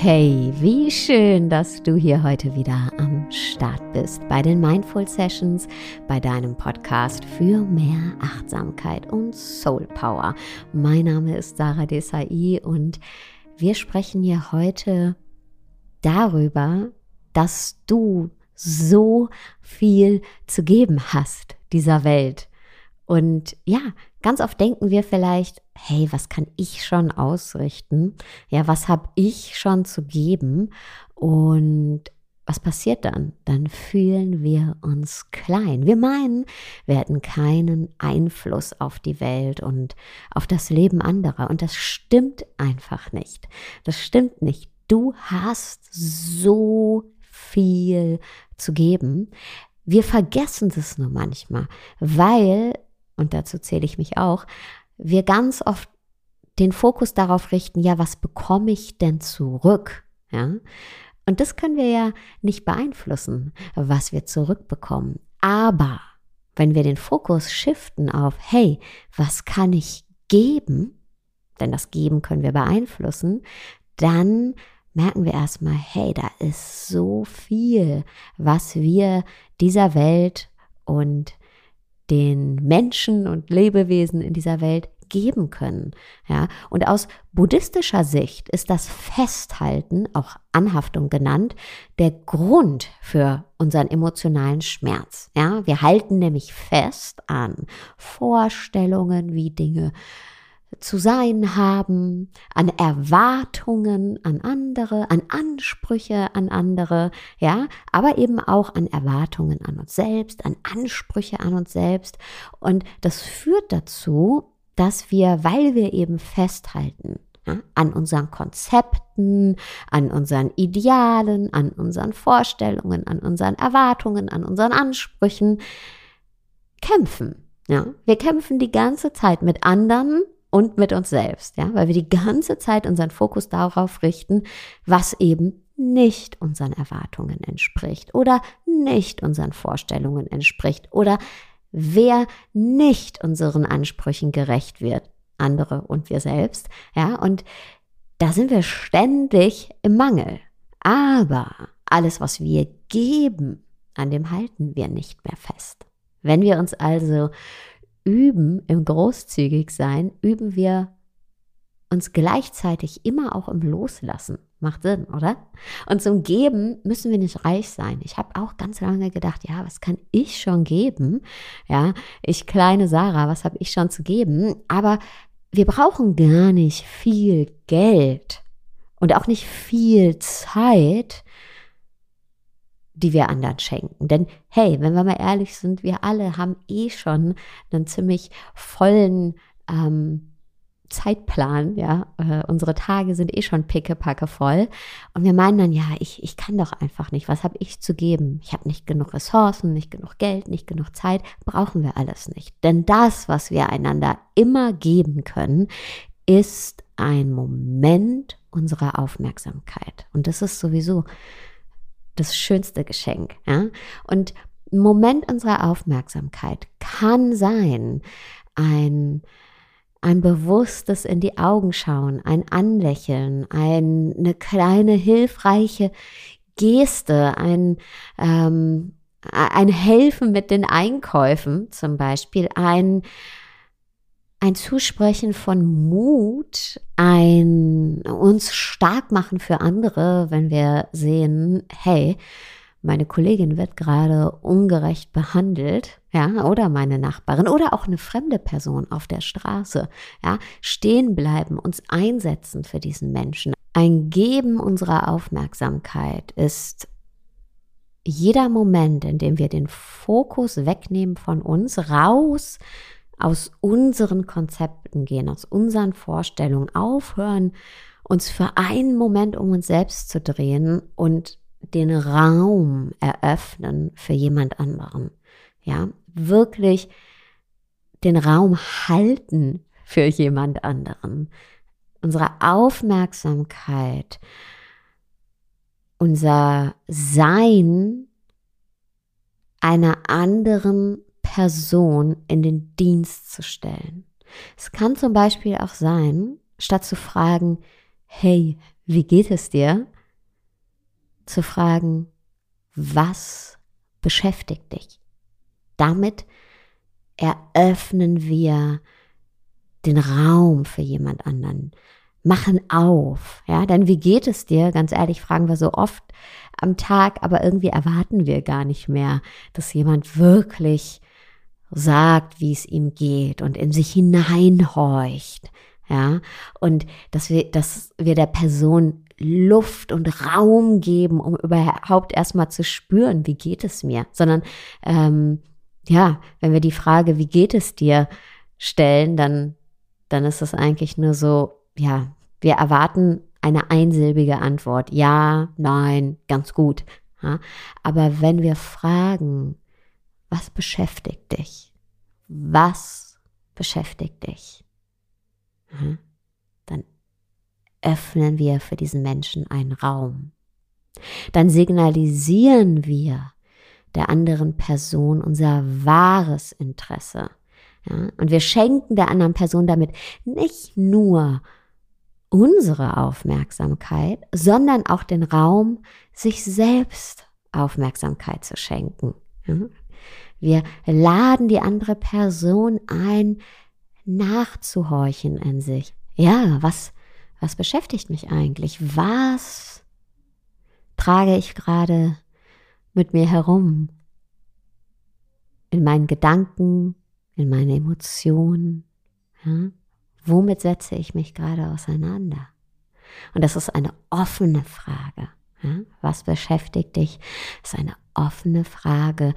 Hey, wie schön, dass du hier heute wieder am Start bist bei den Mindful Sessions, bei deinem Podcast für mehr Achtsamkeit und Soul Power. Mein Name ist Sarah Desai und wir sprechen hier heute darüber, dass du so viel zu geben hast dieser Welt. Und ja, ganz oft denken wir vielleicht, hey, was kann ich schon ausrichten? Ja, was habe ich schon zu geben? Und was passiert dann? Dann fühlen wir uns klein. Wir meinen, wir hätten keinen Einfluss auf die Welt und auf das Leben anderer. Und das stimmt einfach nicht. Das stimmt nicht. Du hast so viel zu geben. Wir vergessen das nur manchmal, weil, und dazu zähle ich mich auch, wir ganz oft den Fokus darauf richten, ja, was bekomme ich denn zurück? Ja? Und das können wir ja nicht beeinflussen, was wir zurückbekommen. Aber wenn wir den Fokus shiften auf, hey, was kann ich geben? Denn das Geben können wir beeinflussen, dann merken wir erstmal, hey, da ist so viel, was wir dieser Welt und den Menschen und Lebewesen in dieser Welt geben können. Ja, und aus buddhistischer Sicht ist das Festhalten, auch Anhaftung genannt, der Grund für unseren emotionalen Schmerz. Ja, wir halten nämlich fest an Vorstellungen, wie Dinge zu sein haben, an Erwartungen an andere, an Ansprüche an andere, ja, aber eben auch an Erwartungen an uns selbst, an Ansprüche an uns selbst. Und das führt dazu, dass wir, weil wir eben festhalten, ja, an unseren Konzepten, an unseren Idealen, an unseren Vorstellungen, an unseren Erwartungen, an unseren Ansprüchen, kämpfen. Ja, wir kämpfen die ganze Zeit mit anderen und mit uns selbst, ja, weil wir die ganze Zeit unseren Fokus darauf richten, was eben nicht unseren Erwartungen entspricht oder nicht unseren Vorstellungen entspricht oder wer nicht unseren Ansprüchen gerecht wird, andere und wir selbst, ja, und da sind wir ständig im Mangel. Aber alles, was wir geben, an dem halten wir nicht mehr fest. Wenn wir uns also üben im Großzügigsein, üben wir uns gleichzeitig immer auch im Loslassen. Macht Sinn, oder? Und zum Geben müssen wir nicht reich sein. Ich habe auch ganz lange gedacht, ja, was kann ich schon geben? Ja, ich kleine Sarah, was habe ich schon zu geben? Aber wir brauchen gar nicht viel Geld und auch nicht viel Zeit, die wir anderen schenken. Denn hey, wenn wir mal ehrlich sind, wir alle haben eh schon einen ziemlich vollen ähm, Zeitplan, ja, äh, unsere Tage sind eh schon pickepacke voll und wir meinen dann, ja, ich, ich kann doch einfach nicht, was habe ich zu geben? Ich habe nicht genug Ressourcen, nicht genug Geld, nicht genug Zeit, brauchen wir alles nicht. Denn das, was wir einander immer geben können, ist ein Moment unserer Aufmerksamkeit. Und das ist sowieso das schönste Geschenk. Ja? Und Moment unserer Aufmerksamkeit kann sein, ein, ein bewusstes in die Augen schauen, ein Anlächeln, ein, eine kleine hilfreiche Geste, ein, ähm, ein Helfen mit den Einkäufen zum Beispiel, ein, ein Zusprechen von Mut, ein uns stark machen für andere, wenn wir sehen, hey, meine Kollegin wird gerade ungerecht behandelt, ja, oder meine Nachbarin oder auch eine fremde Person auf der Straße, ja, stehen bleiben, uns einsetzen für diesen Menschen. Ein Geben unserer Aufmerksamkeit ist jeder Moment, in dem wir den Fokus wegnehmen von uns, raus aus unseren Konzepten gehen, aus unseren Vorstellungen, aufhören, uns für einen Moment um uns selbst zu drehen und den Raum eröffnen für jemand anderen. Ja, wirklich den Raum halten für jemand anderen. Unsere Aufmerksamkeit, unser Sein einer anderen Person in den Dienst zu stellen. Es kann zum Beispiel auch sein, statt zu fragen, hey, wie geht es dir? zu fragen, was beschäftigt dich? Damit eröffnen wir den Raum für jemand anderen, machen auf, ja, denn wie geht es dir? Ganz ehrlich, fragen wir so oft am Tag, aber irgendwie erwarten wir gar nicht mehr, dass jemand wirklich sagt, wie es ihm geht und in sich hineinhorcht, ja, und dass wir, dass wir der Person Luft und Raum geben, um überhaupt erstmal zu spüren, wie geht es mir, sondern ähm, ja, wenn wir die Frage, wie geht es dir, stellen, dann, dann ist es eigentlich nur so, ja, wir erwarten eine einsilbige Antwort. Ja, nein, ganz gut. Ja? Aber wenn wir fragen, was beschäftigt dich? Was beschäftigt dich? Ja? Dann öffnen wir für diesen Menschen einen Raum. Dann signalisieren wir der anderen Person unser wahres Interesse. Ja? Und wir schenken der anderen Person damit nicht nur unsere Aufmerksamkeit, sondern auch den Raum, sich selbst Aufmerksamkeit zu schenken. Wir laden die andere Person ein, nachzuhorchen in sich. Ja, was, was beschäftigt mich eigentlich? Was trage ich gerade mit mir herum? In meinen Gedanken, in meine Emotionen. Ja? Womit setze ich mich gerade auseinander? Und das ist eine offene Frage. Ja? Was beschäftigt dich? Das ist eine offene Frage.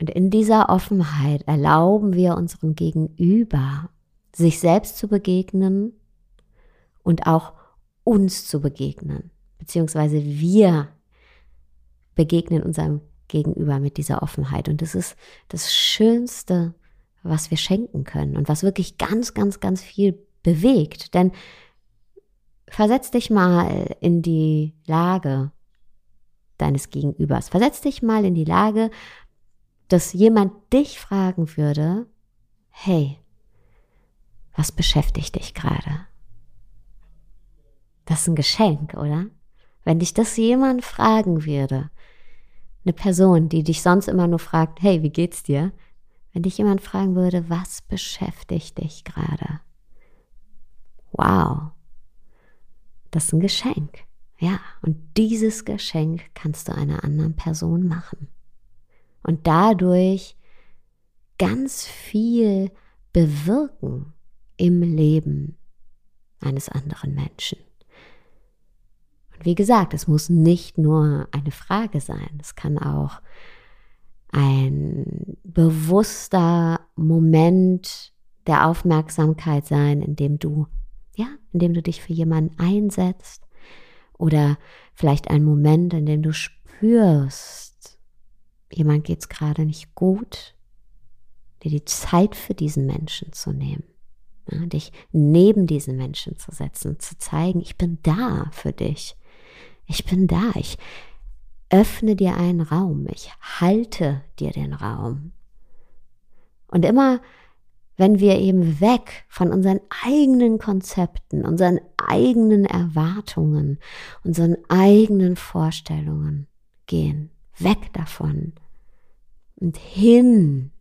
Und in dieser Offenheit erlauben wir unserem Gegenüber, sich selbst zu begegnen und auch uns zu begegnen. Beziehungsweise wir begegnen unserem Gegenüber mit dieser Offenheit. Und das ist das Schönste, was wir schenken können und was wirklich ganz, ganz, ganz viel bewegt. Denn versetz dich mal in die Lage deines Gegenübers. Versetz dich mal in die Lage, dass jemand dich fragen würde, hey, was beschäftigt dich gerade? Das ist ein Geschenk, oder? Wenn dich das jemand fragen würde, eine Person, die dich sonst immer nur fragt, hey, wie geht's dir? Wenn dich jemand fragen würde, was beschäftigt dich gerade? Wow, das ist ein Geschenk. Ja, und dieses Geschenk kannst du einer anderen Person machen. Und dadurch ganz viel bewirken im Leben eines anderen Menschen. Und wie gesagt, es muss nicht nur eine Frage sein, es kann auch ein bewusster Moment der Aufmerksamkeit sein, in dem du, ja, in dem du dich für jemanden einsetzt oder vielleicht ein Moment, in dem du spürst, jemand geht es gerade nicht gut, dir die Zeit für diesen Menschen zu nehmen, ja, dich neben diesen Menschen zu setzen, zu zeigen, ich bin da für dich, ich bin da, ich, öffne dir einen Raum, ich halte dir den Raum. Und immer, wenn wir eben weg von unseren eigenen Konzepten, unseren eigenen Erwartungen, unseren eigenen Vorstellungen gehen, weg davon und hin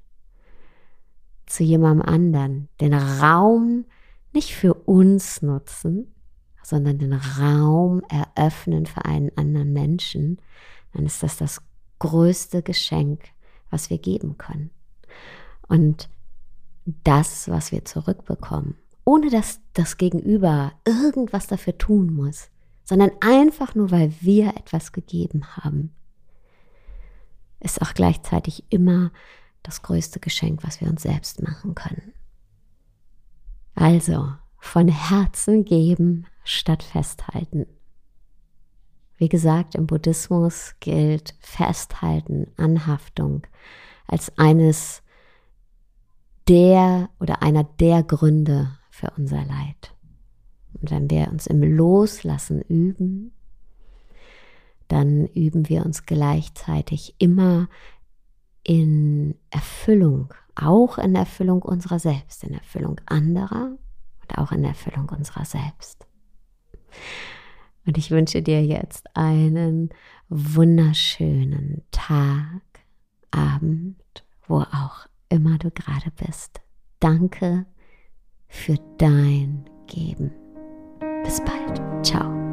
zu jemandem anderen, den Raum nicht für uns nutzen, sondern den Raum eröffnen für einen anderen Menschen, dann ist das das größte Geschenk, was wir geben können. Und das, was wir zurückbekommen, ohne dass das Gegenüber irgendwas dafür tun muss, sondern einfach nur, weil wir etwas gegeben haben, ist auch gleichzeitig immer das größte Geschenk, was wir uns selbst machen können. Also, von Herzen geben statt festhalten. Wie gesagt, im Buddhismus gilt Festhalten, Anhaftung als eines der oder einer der Gründe für unser Leid. Und wenn wir uns im Loslassen üben, dann üben wir uns gleichzeitig immer in Erfüllung, auch in Erfüllung unserer selbst, in Erfüllung anderer und auch in Erfüllung unserer selbst. Und ich wünsche dir jetzt einen wunderschönen Tag, Abend, wo auch immer du gerade bist. Danke für dein Geben. Bis bald. Ciao.